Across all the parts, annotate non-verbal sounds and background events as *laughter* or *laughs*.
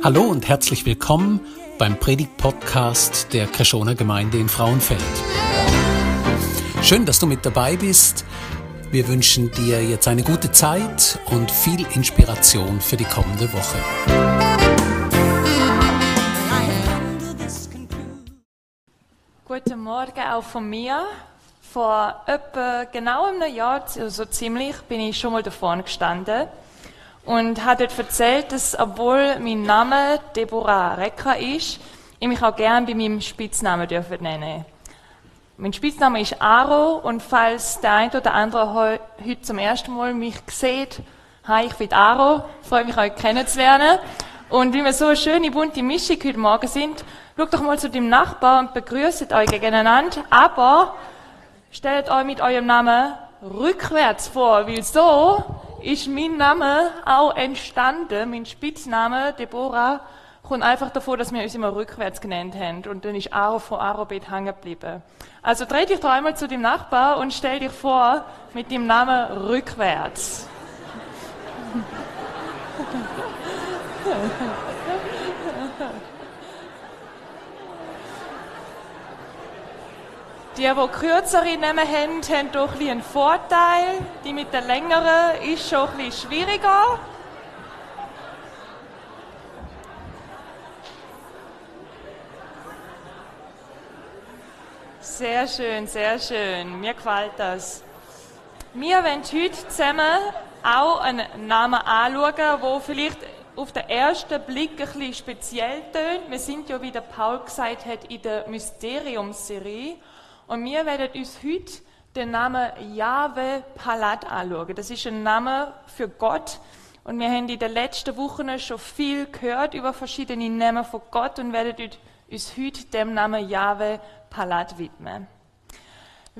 Hallo und herzlich willkommen beim Predigt-Podcast der Kreschoner Gemeinde in Frauenfeld. Schön, dass du mit dabei bist. Wir wünschen dir jetzt eine gute Zeit und viel Inspiration für die kommende Woche. Guten Morgen auch von mir. Vor etwa genau einem Jahr, so ziemlich, bin ich schon mal da vorne gestanden und hat dort erzählt, dass obwohl mein Name Deborah Recker ist, ich mich auch gern bei meinem Spitznamen dürfen nennen. Mein Spitzname ist Aro und falls der ein oder andere heute zum ersten Mal mich sieht, hi, ich bin Aro, freue mich euch kennenzulernen. Und wie wir so eine schöne bunte Mischung heute Morgen sind, schaut doch mal zu dem Nachbar und begrüßt euch gegeneinander, aber stellt euch mit eurem Namen rückwärts vor, weil so ist mein Name auch entstanden, mein Spitzname Deborah, kommt einfach davon, dass wir uns immer rückwärts genannt haben. Und dann ist Aro von Arobet hängen geblieben. Also dreh dich doch einmal zu dem Nachbar und stell dich vor mit dem Namen rückwärts. Die, die kürzere Namen haben, haben doch ein einen Vorteil. Die mit der längeren ist schon bisschen schwieriger. Sehr schön, sehr schön. Mir gefällt das. Wir wollen heute zusammen auch einen Namen anschauen, der vielleicht auf den ersten Blick ein bisschen speziell tönt. Wir sind ja, wie der Paul gesagt hat, in der Mysteriumsserie. Und wir werden uns heute den Namen Jahwe Palat anschauen. Das ist ein Name für Gott. Und wir haben in den letzten Wochen schon viel gehört über verschiedene Namen von Gott und werden uns heute dem Namen Jahwe Palat widmen.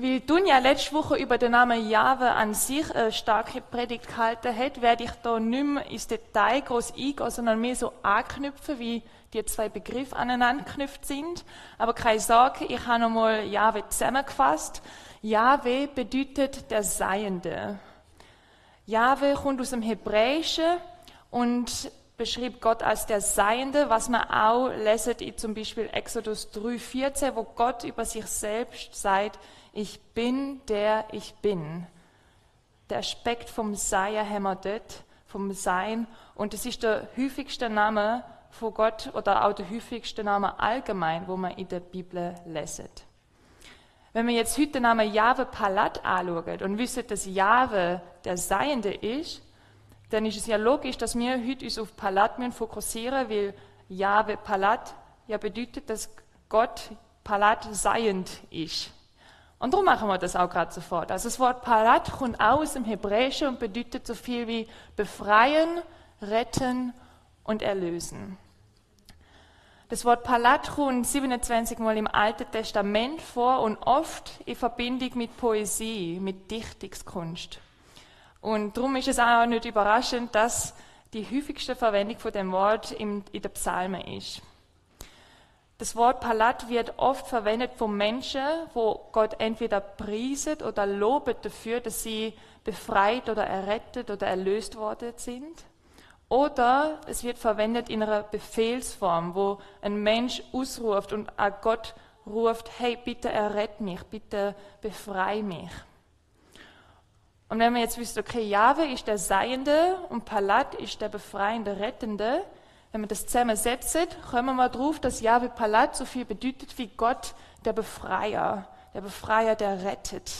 Weil Dunja letzte Woche über den Namen Jahwe an sich eine starke Predigt gehalten hat, werde ich da nicht mehr ins Detail groß eingehen, sondern mehr so anknüpfen, wie die zwei Begriffe aneinander geknüpft sind. Aber keine Sorge, ich habe nochmal Jahwe zusammengefasst. Jahwe bedeutet der Seiende. Jahwe kommt aus dem Hebräischen und beschrieb Gott als der Seiende, was man auch lesen in zum Beispiel Exodus 3,14, wo Gott über sich selbst sagt, ich bin der ich bin. Der Aspekt vom Seier wir dort, vom Sein. Und es ist der häufigste Name von Gott oder auch der häufigste Name allgemein, wo man in der Bibel leset. Wenn wir jetzt heute den Namen Jahwe Palat anschauen und wissen, dass Jahwe der Seiende ist, dann ist es ja logisch, dass wir heute uns auf Palat fokussieren, weil Jahwe Palat ja bedeutet, dass Gott Palat seiend ist. Und darum machen wir das auch gerade sofort. Also das Wort Palat kommt aus dem Hebräischen und bedeutet so viel wie befreien, retten und erlösen. Das Wort Palat kommt 27 Mal im Alten Testament vor und oft in Verbindung mit Poesie, mit Dichtungskunst. Und darum ist es auch nicht überraschend, dass die häufigste Verwendung von dem Wort in, in der Psalmen ist. Das Wort Palat wird oft verwendet von Menschen, wo Gott entweder prieset oder lobet dafür, dass sie befreit oder errettet oder erlöst worden sind. Oder es wird verwendet in einer Befehlsform, wo ein Mensch ausruft und auch Gott ruft, hey, bitte errett mich, bitte befrei mich. Und wenn man jetzt wüsste, okay, Jahwe ist der Seiende und Palat ist der befreiende, rettende, wenn man das zusammensetzt, kommen wir mal drauf, dass Jahwe Palat so viel bedeutet wie Gott, der Befreier, der Befreier, der rettet.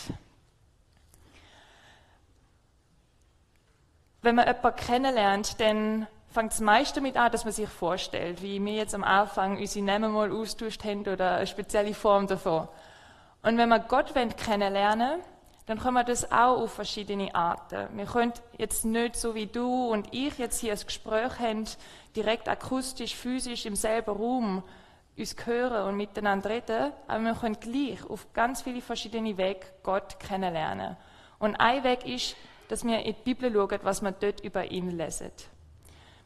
wenn man jemanden kennenlernt, dann fängt es meist damit an, dass man sich vorstellt, wie wir jetzt am Anfang unsere Namen mal austauscht haben oder eine spezielle Form davon. Und wenn wir Gott kennenlernen dann können wir das auch auf verschiedene Arten. Wir können jetzt nicht so wie du und ich jetzt hier ein Gespräch haben, direkt akustisch, physisch im selben Raum uns hören und miteinander reden, aber wir können gleich auf ganz viele verschiedene Wege Gott kennenlernen. Und ein Weg ist, dass wir in die Bibel schauen, was wir dort über ihn lesen.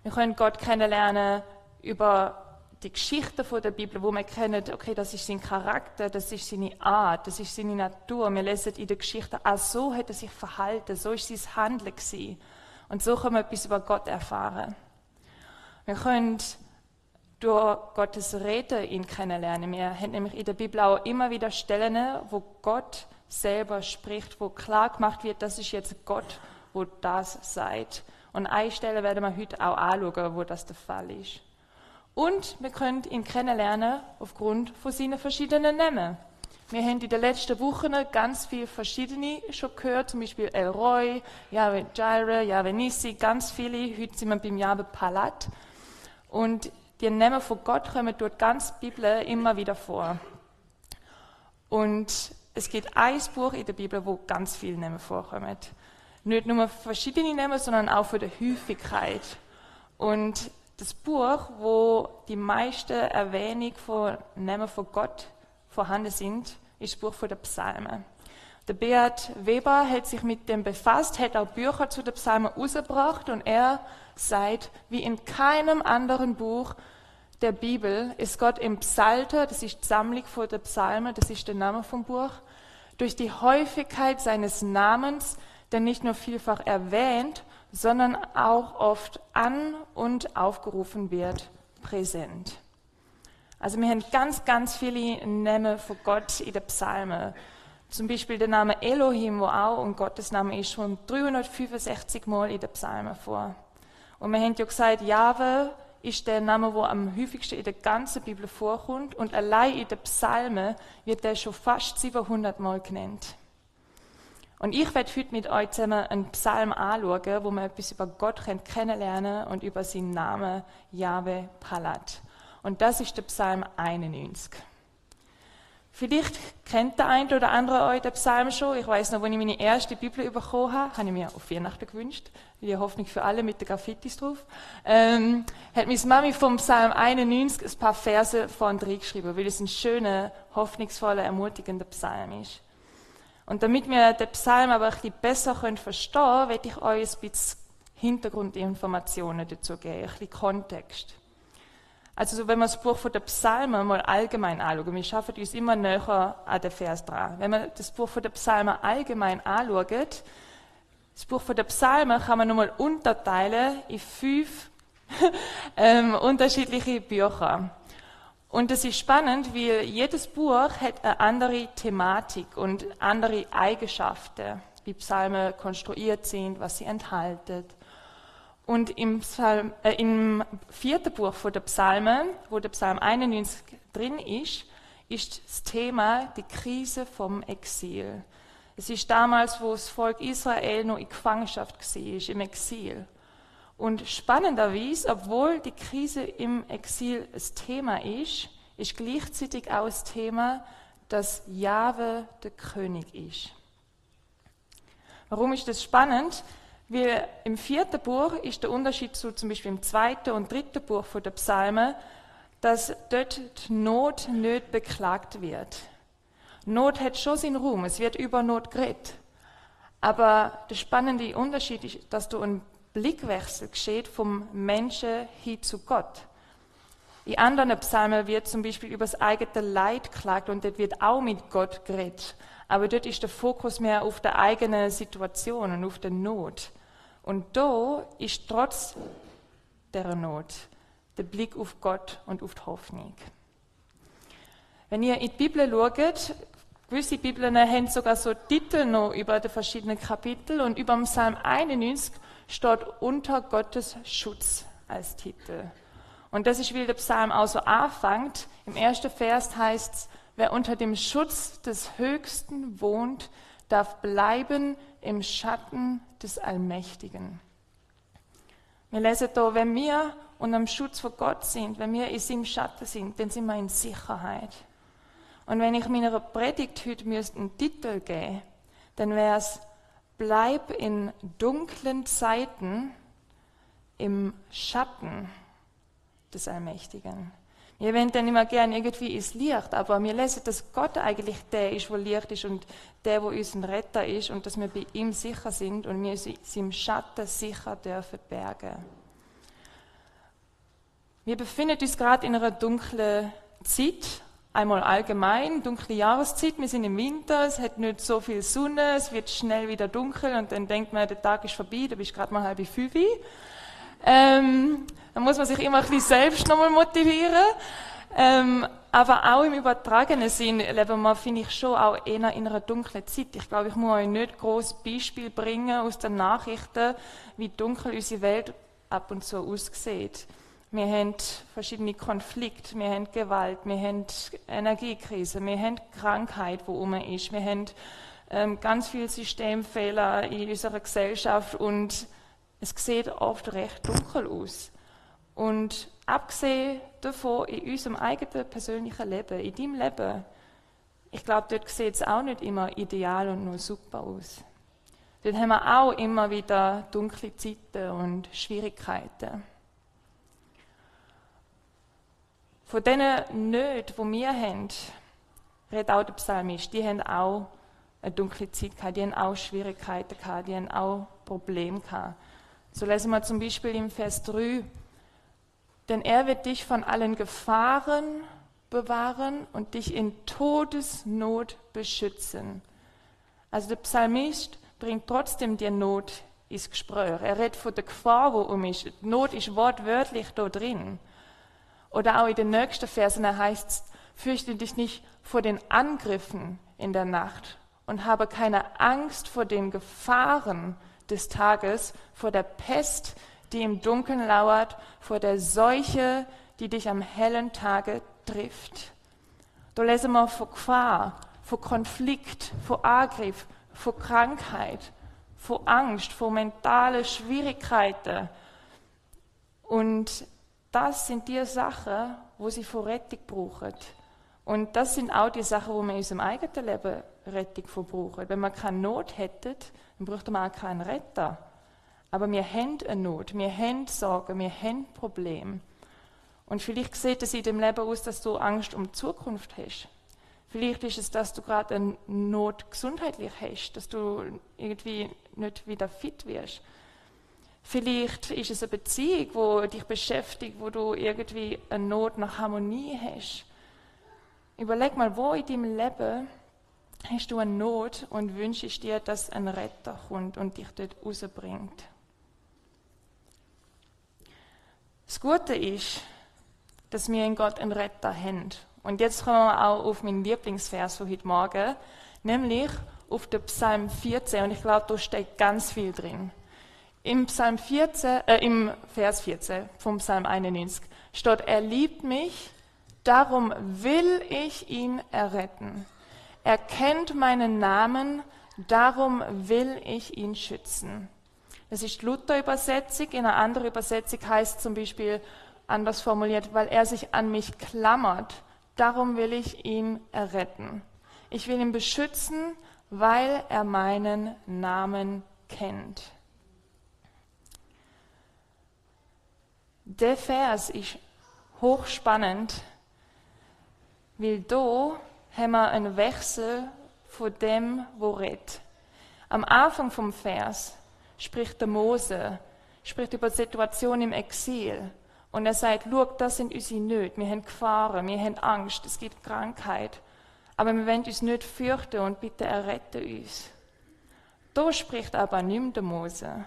Wir können Gott kennenlernen über die Geschichten der Bibel, wo wir kennen, okay, das ist sein Charakter, das ist seine Art, das ist seine Natur. Wir lesen in der Geschichte, ah, so hat er sich verhalten, so ist sein Handeln gewesen. Und so können wir etwas über Gott erfahren. Wir können durch Gottes Rede ihn kennenlernen. Wir haben nämlich in der Bibel auch immer wieder Stellen, wo Gott selber spricht, wo klar gemacht wird, das ist jetzt Gott, wo das seid. Und eine Stelle werden wir heute auch anschauen, wo das der Fall ist. Und wir können ihn kennenlernen aufgrund von seinen verschiedenen Namen. Wir haben in den letzten Wochen ganz viele verschiedene schon gehört, zum Beispiel El Roy, Yahweh Jireh, Yahweh Nissi, ganz viele. Heute sind wir beim Yahweh Palat. Und die Namen von Gott kommen durch ganz Bibel immer wieder vor. Und es gibt ein Buch in der Bibel, wo ganz viele Namen vorkommen. Nicht nur verschiedene Namen, sondern auch von der Häufigkeit. Und das Buch, wo die meiste Erwähnung von Namen von Gott vorhanden sind, ist das Buch der Psalmen. Der Beat Weber hat sich mit dem befasst, hat auch Bücher zu den Psalmen rausgebracht und er sagt, wie in keinem anderen Buch der Bibel ist Gott im Psalter, das ist die Sammlung von der Psalmen, das ist der Name vom Buch, durch die Häufigkeit seines Namens, der nicht nur vielfach erwähnt, sondern auch oft an und aufgerufen wird, präsent. Also wir haben ganz, ganz viele Namen von Gott in den Psalmen. Zum Beispiel der Name Elohim, wo auch und Gottes Name ist schon 365 Mal in den Psalmen vor. Und wir haben ja gesagt, Jahwe ist der Name, wo am häufigsten in der ganzen Bibel vorkommt und allein in den Psalmen wird der schon fast 700 Mal genannt. Und ich werde heute mit euch zusammen einen Psalm anschauen, wo wir etwas über Gott kennenlernen und über seinen Namen Jahwe Palat. Und das ist der Psalm 91. Vielleicht kennt der eine oder andere euch den Psalm schon. Ich weiß noch, als ich meine erste Bibel bekommen habe, habe ich mir auf Weihnachten gewünscht. Die Hoffnung für alle mit den Graffitis drauf. Ähm, hat meine Mami vom Psalm 91 ein paar Verse vorn drin geschrieben, weil es ein schöner, hoffnungsvoller, ermutigender Psalm ist. Und damit wir den Psalm aber ein bisschen besser verstehen können, werde ich euch ein bisschen Hintergrundinformationen dazu geben, ein bisschen Kontext. Also wenn wir das Buch von der Psalmen mal allgemein anschauen, wir schaffen uns immer näher an den Vers dran. Wenn man das Buch von der Psalmen allgemein anschaut, das Buch von der Psalmen kann man nochmal unterteilen in fünf *laughs* ähm, unterschiedliche Bücher. Und das ist spannend, weil jedes Buch hat eine andere Thematik und andere Eigenschaften, wie Psalmen konstruiert sind, was sie enthalten. Und im, Psalm, äh, im vierten Buch von der Psalmen, wo der Psalm 91 drin ist, ist das Thema die Krise vom Exil. Es ist damals, wo das Volk Israel noch in Gefangenschaft war, im Exil. Und spannenderweise, obwohl die Krise im Exil das Thema ist, ist gleichzeitig auch das Thema, dass Jahwe der König ist. Warum ist das spannend? Weil im vierten Buch ist der Unterschied zu zum Beispiel im zweiten und dritten Buch von der Psalmen, dass dort die Not nicht beklagt wird. Not hat schon seinen Ruhm, es wird über Not geredet. Aber der spannende Unterschied ist, dass du einen Blickwechsel geschieht vom Menschen hin zu Gott. In anderen Psalmen wird zum Beispiel über das eigene Leid klagt und dort wird auch mit Gott geredet. Aber dort ist der Fokus mehr auf der eigenen Situation und auf der Not. Und da ist trotz der Not der Blick auf Gott und auf die Hoffnung. Wenn ihr in die Bibel schaut, gewisse Bibeln haben sogar so Titel noch über die verschiedenen Kapitel und über Psalm 91 steht unter Gottes Schutz als Titel. Und das ist, wie der Psalm auch so anfängt. Im ersten Vers heißt es, wer unter dem Schutz des Höchsten wohnt, darf bleiben im Schatten des Allmächtigen. Wir lesen da, wenn wir unter dem Schutz von Gott sind, wenn wir in seinem Schatten sind, dann sind wir in Sicherheit. Und wenn ich meiner Predigt heute einen Titel geben dann wäre es Bleib in dunklen Zeiten im Schatten des Allmächtigen. Wir wollen dann immer gern irgendwie ins Licht, aber wir lesen, dass Gott eigentlich der ist, wo Licht ist und der, wo unser Retter ist und dass wir bei ihm sicher sind und wir uns im Schatten sicher dürfen bergen. Wir befinden uns gerade in einer dunklen Zeit, einmal allgemein, dunkle Jahreszeit, wir sind im Winter, es hat nicht so viel Sonne, es wird schnell wieder dunkel und dann denkt man, der Tag ist vorbei, da bist gerade mal halb fünf. Ähm, da muss man sich immer ein bisschen selbst nochmal motivieren. Ähm, aber auch im übertragenen Sinn leben wir, finde ich, schon auch eher in einer dunklen Zeit. Ich glaube, ich muss euch nicht groß Beispiel bringen aus den Nachrichten, wie dunkel unsere Welt ab und zu aussieht. Wir haben verschiedene Konflikte, wir haben Gewalt, wir haben Energiekrise, wir haben Krankheit, wo um ist, wir haben ähm, ganz viele Systemfehler in unserer Gesellschaft und es sieht oft recht dunkel aus. Und abgesehen davon, in unserem eigenen persönlichen Leben, in deinem Leben, ich glaube, dort sieht es auch nicht immer ideal und nur super aus. Dort haben wir auch immer wieder dunkle Zeiten und Schwierigkeiten. Von diesen Nöten, die wir haben, redet auch der Psalmist, die haben auch eine dunkle Zeit gehabt, die haben auch Schwierigkeiten gehabt, die haben auch Probleme gehabt. So lesen wir zum Beispiel im Vers 3, denn er wird dich von allen Gefahren bewahren und dich in Todesnot beschützen. Also der Psalmist bringt trotzdem die Not ins Gespräch. Er redet von der Gefahr, wo um ist. Die Not ist wortwörtlich da drin. Oder auch in den nächsten Versen heißt es, fürchte dich nicht vor den Angriffen in der Nacht und habe keine Angst vor den Gefahren des Tages, vor der Pest, die im Dunkeln lauert, vor der Seuche, die dich am hellen Tage trifft. Da lesen wir vor Gefahr, vor Konflikt, vor Angriff, vor Krankheit, vor Angst, vor mentale Schwierigkeiten. Und das sind die Sachen, wo sie vor Rettung brauchen. Und das sind auch die Sachen, wo wir in unserem eigenen Leben Rettung verbrauchen. Wenn wir keine Not hätten, dann bräuchte man auch keinen Retter. Aber wir haben eine Not, wir haben Sorgen, wir haben Probleme. Und vielleicht sieht es in dem Leben aus, dass du Angst um die Zukunft hast. Vielleicht ist es, dass du gerade eine Not gesundheitlich hast, dass du irgendwie nicht wieder fit wirst. Vielleicht ist es eine Beziehung, wo dich beschäftigt, wo du irgendwie eine Not nach Harmonie hast. Überleg mal, wo in deinem Leben hast du eine Not und wünschst dir, dass ein Retter kommt und dich dort rausbringt. Das Gute ist, dass wir in Gott einen Retter haben. Und jetzt kommen wir auch auf meinen Lieblingsvers von heute Morgen, nämlich auf den Psalm 14. Und ich glaube, da steht ganz viel drin. Im Psalm 14, äh, im Vers 14 vom Psalm 91 steht, er liebt mich, darum will ich ihn erretten. Er kennt meinen Namen, darum will ich ihn schützen. Das ist Luther-Übersetzung. In einer anderen Übersetzung heißt zum Beispiel anders formuliert, weil er sich an mich klammert, darum will ich ihn erretten. Ich will ihn beschützen, weil er meinen Namen kennt. Der Vers ist hochspannend, weil da haben wir einen Wechsel von dem, wo redet. Am Anfang vom Vers spricht der Mose, spricht über die Situation im Exil. Und er sagt, schau, das sind unsere Nöte. Wir haben Gefahren, wir haben Angst, es gibt Krankheit. Aber wir wollen uns nicht fürchten und bitte errette uns. Da spricht aber mehr der Mose.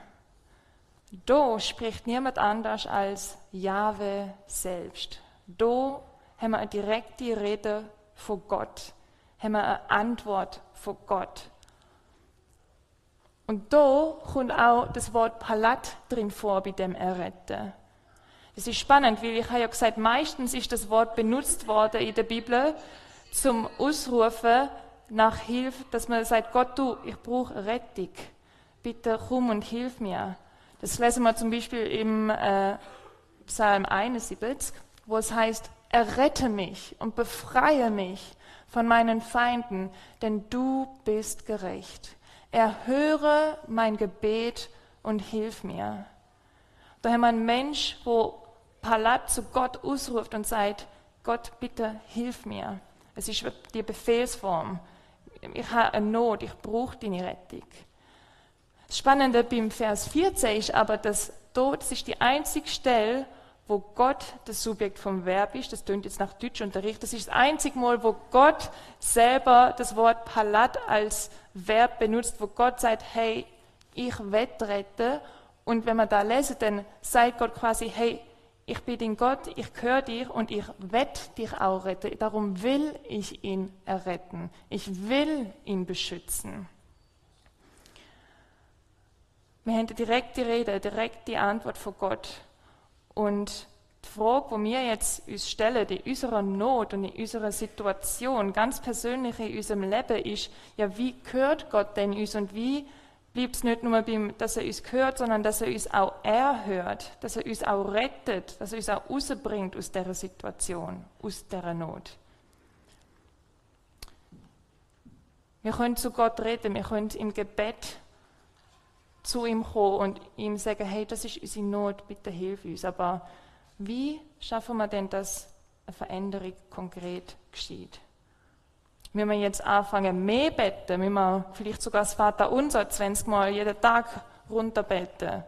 Da spricht niemand anders als Jahwe selbst. Da haben wir eine direkte Rede von Gott, haben wir eine Antwort von Gott. Und da kommt auch das Wort Palat drin vor bei dem Erretten. Das ist spannend, weil ich habe ja gesagt, meistens ist das Wort benutzt worden in der Bibel zum Ausrufen nach Hilfe, dass man sagt, Gott, du, ich brauche Rettung. Bitte komm und hilf mir. Das lesen wir zum Beispiel im äh, Psalm 71, wo es heißt, errette mich und befreie mich von meinen Feinden, denn du bist gerecht. Erhöre mein Gebet und hilf mir. Da haben wir einen Mensch, wo Palat zu Gott ausruft und sagt, Gott, bitte hilf mir. Es ist die Befehlsform. Ich habe eine Not, ich brauche deine Rettung. Das Spannende beim Vers 14 ist aber, dass dort, das ist die einzige Stelle, wo Gott das Subjekt vom Verb ist. Das tönt jetzt nach Deutschunterricht. Das ist das einzige Mal, wo Gott selber das Wort Palat als Verb benutzt, wo Gott sagt, hey, ich wettrette Und wenn man da lesen, dann sagt Gott quasi, hey, ich bin dein Gott, ich höre dich und ich werde dich auch retten. Darum will ich ihn erretten. Ich will ihn beschützen. Wir haben direkt die Rede, direkt die Antwort von Gott. Und die Frage, die wir jetzt uns stellen, in unserer Not und in unserer Situation, ganz persönlich in unserem Leben, ist, ja, wie gehört Gott denn uns und wie bleibt es nicht nur beim, dass er uns hört, sondern dass er uns auch erhört, dass er uns auch rettet, dass er uns auch rausbringt aus dieser Situation, aus dieser Not. Wir können zu Gott reden, wir können im Gebet zu ihm kommen und ihm sagen, hey, das ist unsere Not, bitte hilf uns. Aber wie schaffen wir denn, dass eine Veränderung konkret geschieht? Müssen wir jetzt anfangen, mehr beten? Müssen wir vielleicht sogar das Vater unser 20 Mal jeden Tag runterbeten?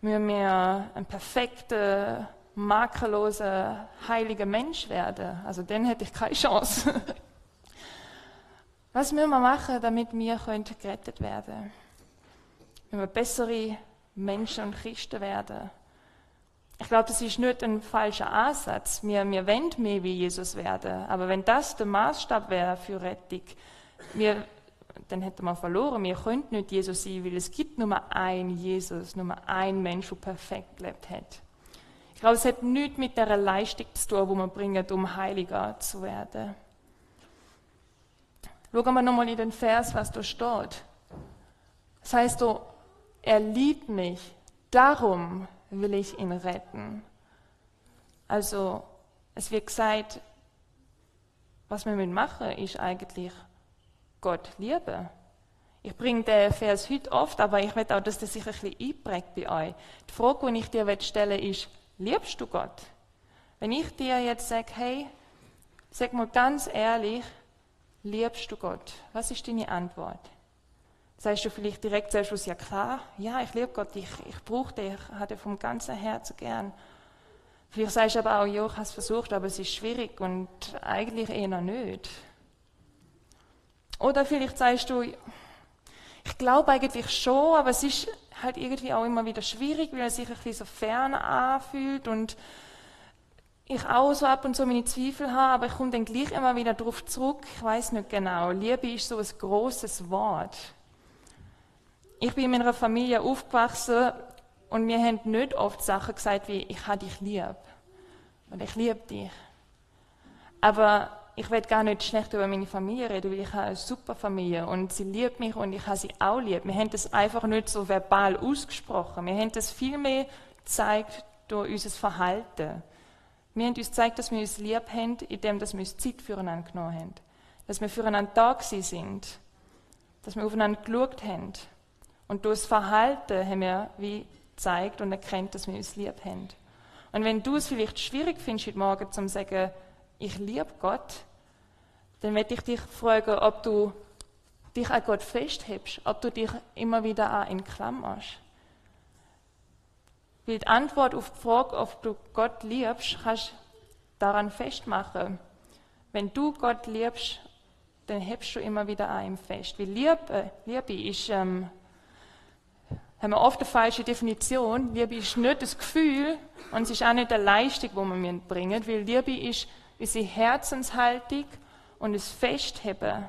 Müssen wir ein perfekter, makelloser, heiliger Mensch werden? Also dann hätte ich keine Chance. *laughs* Was müssen wir machen, damit wir gerettet werden können? Müssen wir bessere Menschen und Christen werden? Ich glaube, das ist nicht ein falscher Ansatz. Wir, wir wollen mehr wie Jesus werden. Aber wenn das der Maßstab wäre für Rettung, wir, dann hätten wir verloren. Wir könnten nicht Jesus sein, weil es gibt nur einen Jesus, nur einen Mensch, der perfekt gelebt hat. Ich glaube, es hat nichts mit der Leistung zu tun, die man bringt, um heiliger zu werden. Schauen wir nochmal in den Vers, was da steht. Das heißt er liebt mich, darum will ich ihn retten. Also es wird gesagt, was wir machen, ist eigentlich Gott lieben. Ich bringe den Vers heute oft, aber ich will auch, dass das sich ein bisschen einprägt bei euch. Die Frage, die ich dir stellen will, ist, liebst du Gott? Wenn ich dir jetzt sage, hey, sag mal ganz ehrlich, liebst du Gott? Was ist deine Antwort? Sagst du vielleicht direkt selbst ja klar, ja, ich liebe Gott, ich, ich brauche dich, ich habe dich vom ganzen Herzen gern. Vielleicht sagst du aber auch, ja, ich habe es versucht, aber es ist schwierig und eigentlich eher nicht. Oder vielleicht sagst du, ich glaube eigentlich schon, aber es ist halt irgendwie auch immer wieder schwierig, weil es sich ein bisschen so fern anfühlt und ich auch so ab und zu meine Zweifel habe, aber ich komme dann gleich immer wieder darauf zurück. Ich weiß nicht genau. Liebe ist so ein großes Wort. Ich bin in meiner Familie aufgewachsen und wir haben nicht oft Sachen gesagt wie, ich habe dich lieb. Und ich liebe dich. Aber ich will gar nicht schlecht über meine Familie reden, weil ich habe eine super Familie und sie liebt mich und ich habe sie auch lieb. Wir haben das einfach nicht so verbal ausgesprochen. Wir haben das viel mehr gezeigt durch unser Verhalten. Wir haben uns gezeigt, dass wir uns lieb haben, indem wir uns Zeit füreinander genommen haben. Dass wir füreinander da sind. Dass wir aufeinander geschaut haben. Und durch das Verhalten haben wir wie gezeigt und erkennt, dass wir uns lieb haben. Und wenn du es vielleicht schwierig findest, heute Morgen zu sagen, ich liebe Gott, dann werde ich dich fragen, ob du dich an Gott festhebst, ob du dich immer wieder an ihn klammerst. Weil die Antwort auf die Frage, ob du Gott liebst, kannst du daran festmachen. Wenn du Gott liebst, dann hebst du immer wieder an ihm fest. Weil Liebe, Liebe ist ähm, haben wir oft eine falsche Definition. Liebe ist nicht das Gefühl und es ist auch nicht eine Leistung, die wir bringen, weil Liebe ist unsere Herzenshaltung und das Festheben.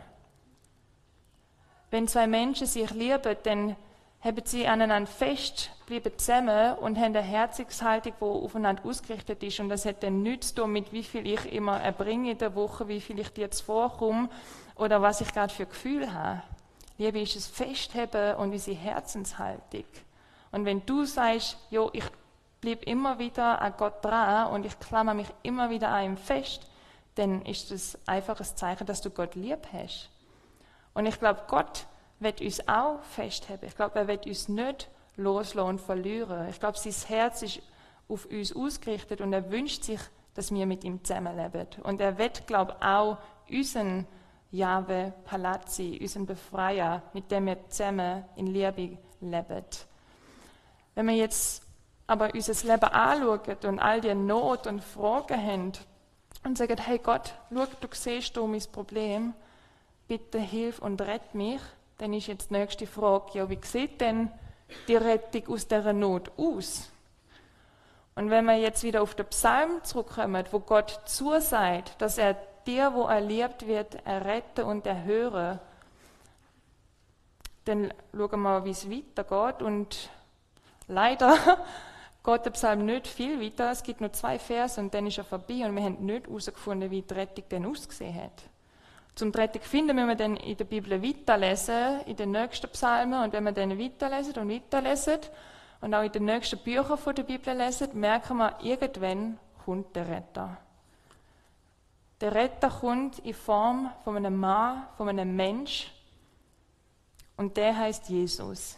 Wenn zwei Menschen sich lieben, dann haben sie aneinander fest, bleiben zusammen und haben eine Herzenshaltung, die aufeinander ausgerichtet ist. Und das hat dann nichts zu tun mit, wie viel ich immer erbringe in der Woche, wie viel ich dir jetzt vorkomme oder was ich gerade für Gefühl habe. Liebe ist es Festheben und unsere Herzenshaltung. Und wenn du sagst, jo, ich bleib immer wieder an Gott dran und ich klammer mich immer wieder an ihm fest, dann ist das einfach ein Zeichen, dass du Gott lieb hast. Und ich glaube, Gott wird uns auch festheben. Ich glaube, er wird uns nicht loslassen und verlieren. Ich glaube, sein Herz ist auf uns ausgerichtet und er wünscht sich, dass wir mit ihm zusammenleben. Und er wird, glaube ich, auch unseren Jahwe Palazzi, unseren Befreier, mit dem wir zusammen in Liebe leben. Wenn wir jetzt aber unser Leben anschauen und all die Not und Fragen haben und sagen, hey Gott, schau, du siehst du mein Problem, bitte hilf und rett mich, dann ist jetzt die nächste Frage, ja, wie sieht denn die Rettung aus der Not aus. Und wenn wir jetzt wieder auf den Psalm zurückkommen, wo Gott zusagt, dass er dir, wo er liebt wird, erretten und erhören, dann schauen wir wie es weitergeht. Und leider *laughs* geht der Psalm nicht viel weiter. Es gibt nur zwei Verse und dann ist er vorbei und wir haben nicht herausgefunden, wie die Rettung denn ausgesehen hat. Zum Rettung finden müssen wir dann in der Bibel weiterlesen, in den nächsten Psalmen. Und wenn wir dann weiterlesen und weiterlesen und auch in den nächsten Büchern der Bibel lesen, merken wir, irgendwann kommt der Retter. Der Retter kommt in Form von einem Mann, von einem Mensch, und der heißt Jesus.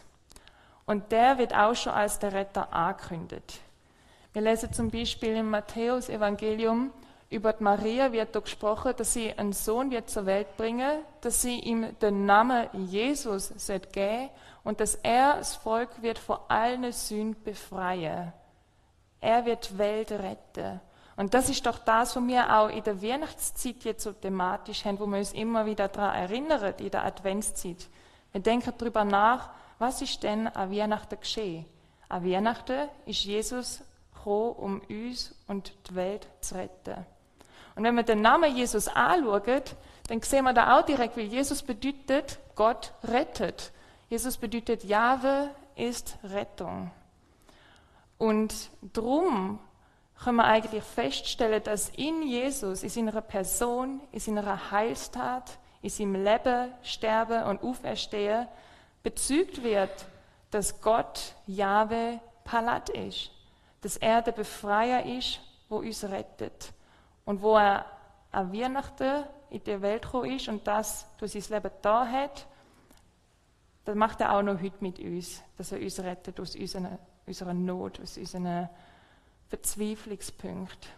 Und der wird auch schon als der Retter angekündigt. Wir lesen zum Beispiel im Matthäus-Evangelium über die Maria wird da gesprochen, dass sie einen Sohn wird zur Welt bringen, dass sie ihm den Namen Jesus geben geben und dass er das Volk wird vor allen Sünden befreien. Er wird die Welt retten. Und das ist doch das, was wir auch in der Weihnachtszeit jetzt so thematisch haben, wo wir uns immer wieder daran erinnern, in der Adventszeit. Wir denken darüber nach, was ist denn an Weihnachten geschehen? An Weihnachten ist Jesus gekommen, um uns und die Welt zu retten. Und wenn wir den Namen Jesus anschauen, dann sehen wir da auch direkt, wie Jesus bedeutet, Gott rettet. Jesus bedeutet, Jahwe ist Rettung. Und drum können wir eigentlich feststellen, dass in Jesus, in seiner Person, in seiner Heilstat, in seinem Leben, Sterben und Auferstehen bezügt wird, dass Gott Jahwe Palat ist, dass er der Befreier ist, wo uns rettet und wo er an Weihnachten in die Welt gekommen ist und das durch sein Leben da hat, das macht er auch noch heute mit uns, dass er uns rettet aus unserer, unserer Not, aus unseren Verzweiflungspunkten.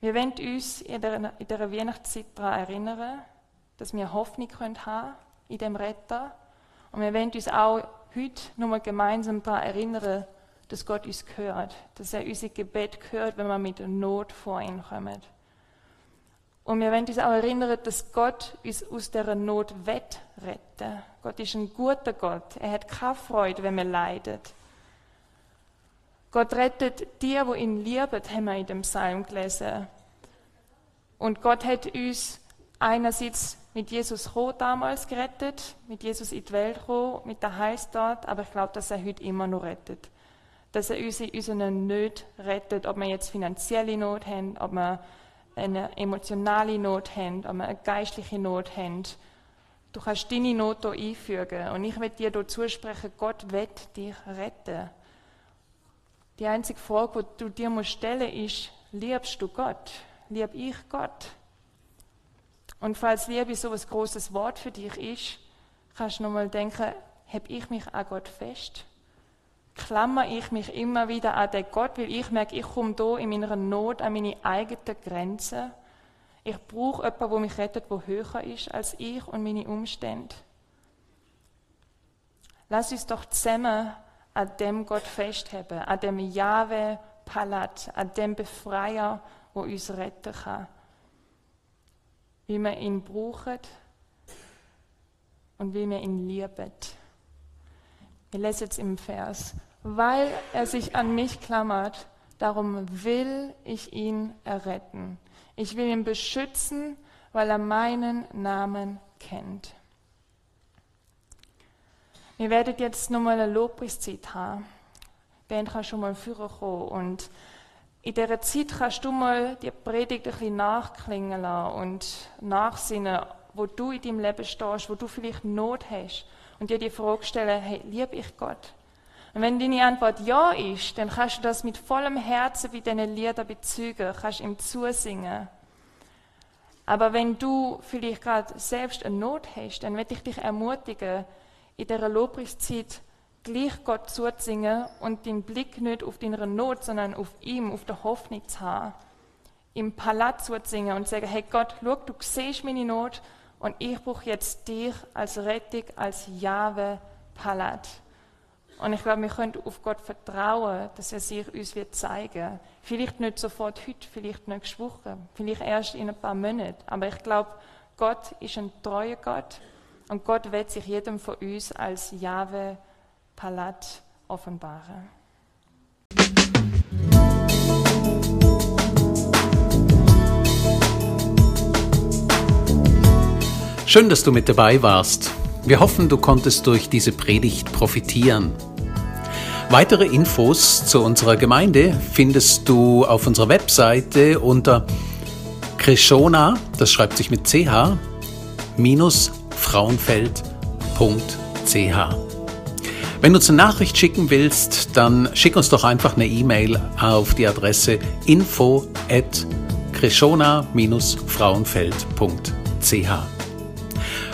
Wir wollen uns in der, der Weihnachtszeit daran erinnern, dass wir Hoffnung haben können in dem Retter. Und wir wollen uns auch heute nochmal gemeinsam daran erinnern, dass Gott uns hört, dass er unser Gebet hört, wenn wir mit Not vor ihn kommen. Und wir wollen uns auch erinnern, dass Gott uns aus dieser Not retten Gott ist ein guter Gott. Er hat keine Freude, wenn wir leiden. Gott rettet die, wo ihn lieben, haben wir in dem Psalm gelesen. Und Gott hat uns einerseits mit Jesus gekommen, damals gerettet, mit Jesus in die Welt gekommen, mit der Heilstat, aber ich glaube, dass er heute immer noch rettet. Dass er uns in unseren Nöten rettet, ob wir jetzt finanzielle Not haben, ob wir eine emotionale Not haben, ob wir eine geistliche Not haben. Du kannst deine Not hier einfügen. Und ich will dir hier zusprechen, Gott wird dich retten. Die einzige Frage, die du dir stellen musst, ist, liebst du Gott? Lieb ich Gott? Und falls Liebe so ein großes Wort für dich ist, kannst du nochmal denken, heb ich mich an Gott fest? Klammer ich mich immer wieder an den Gott, weil ich merke, ich komme hier in meiner Not an meine eigenen Grenzen. Ich brauche jemanden, der mich rettet, der höher ist als ich und meine Umstände. Lass uns doch zusammen an dem Gott festheben, an dem Jahwe Palat, an dem Befreier, wo uns retten kann. Wie wir ihn brauchen und wie wir ihn lieben. Wir lesen jetzt im Vers. Weil er sich an mich klammert, darum will ich ihn erretten. Ich will ihn beschützen, weil er meinen Namen kennt. Wir werden jetzt nochmal eine Lobpreiszeit haben. Band kann schon mal führen kommen und in dieser Zeit kannst du mal die Predigt ein bisschen nachklingen lassen und nachsinnen, wo du in deinem Leben stehst, wo du vielleicht Not hast und dir die Frage stellen, hey, liebe ich Gott? Und wenn deine Antwort ja ist, dann kannst du das mit vollem Herzen wie deine Lieder bezeugen, kannst ihm zusingen. Aber wenn du vielleicht gerade selbst eine Not hast, dann möchte ich dich ermutigen, in dieser Lobpreiszeit gleich Gott zuzusingen und den Blick nicht auf deine Not, sondern auf ihm, auf der Hoffnung zu haben. Im Palast zuzusingen und sagen, hey Gott, schau, du siehst meine Not und ich brauche jetzt dich als Rettung, als Jahwe Palat. Und ich glaube, wir können auf Gott vertrauen, dass er sich uns wird zeigen. Vielleicht nicht sofort heute, vielleicht nächste Woche, vielleicht erst in ein paar Monaten. Aber ich glaube, Gott ist ein treuer Gott Und Gott wird sich jedem von uns als Jahwe Palat offenbaren. Schön, dass du mit dabei warst. Wir hoffen, du konntest durch diese Predigt profitieren. Weitere Infos zu unserer Gemeinde findest du auf unserer Webseite unter Krishona, das schreibt sich mit ch, minus frauenfeld.ch. Wenn du uns eine Nachricht schicken willst, dann schick uns doch einfach eine E-Mail auf die Adresse info at krishona-frauenfeld.ch.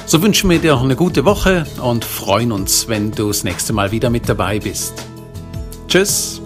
So wünschen wir dir noch eine gute Woche und freuen uns, wenn du das nächste Mal wieder mit dabei bist. Tschüss!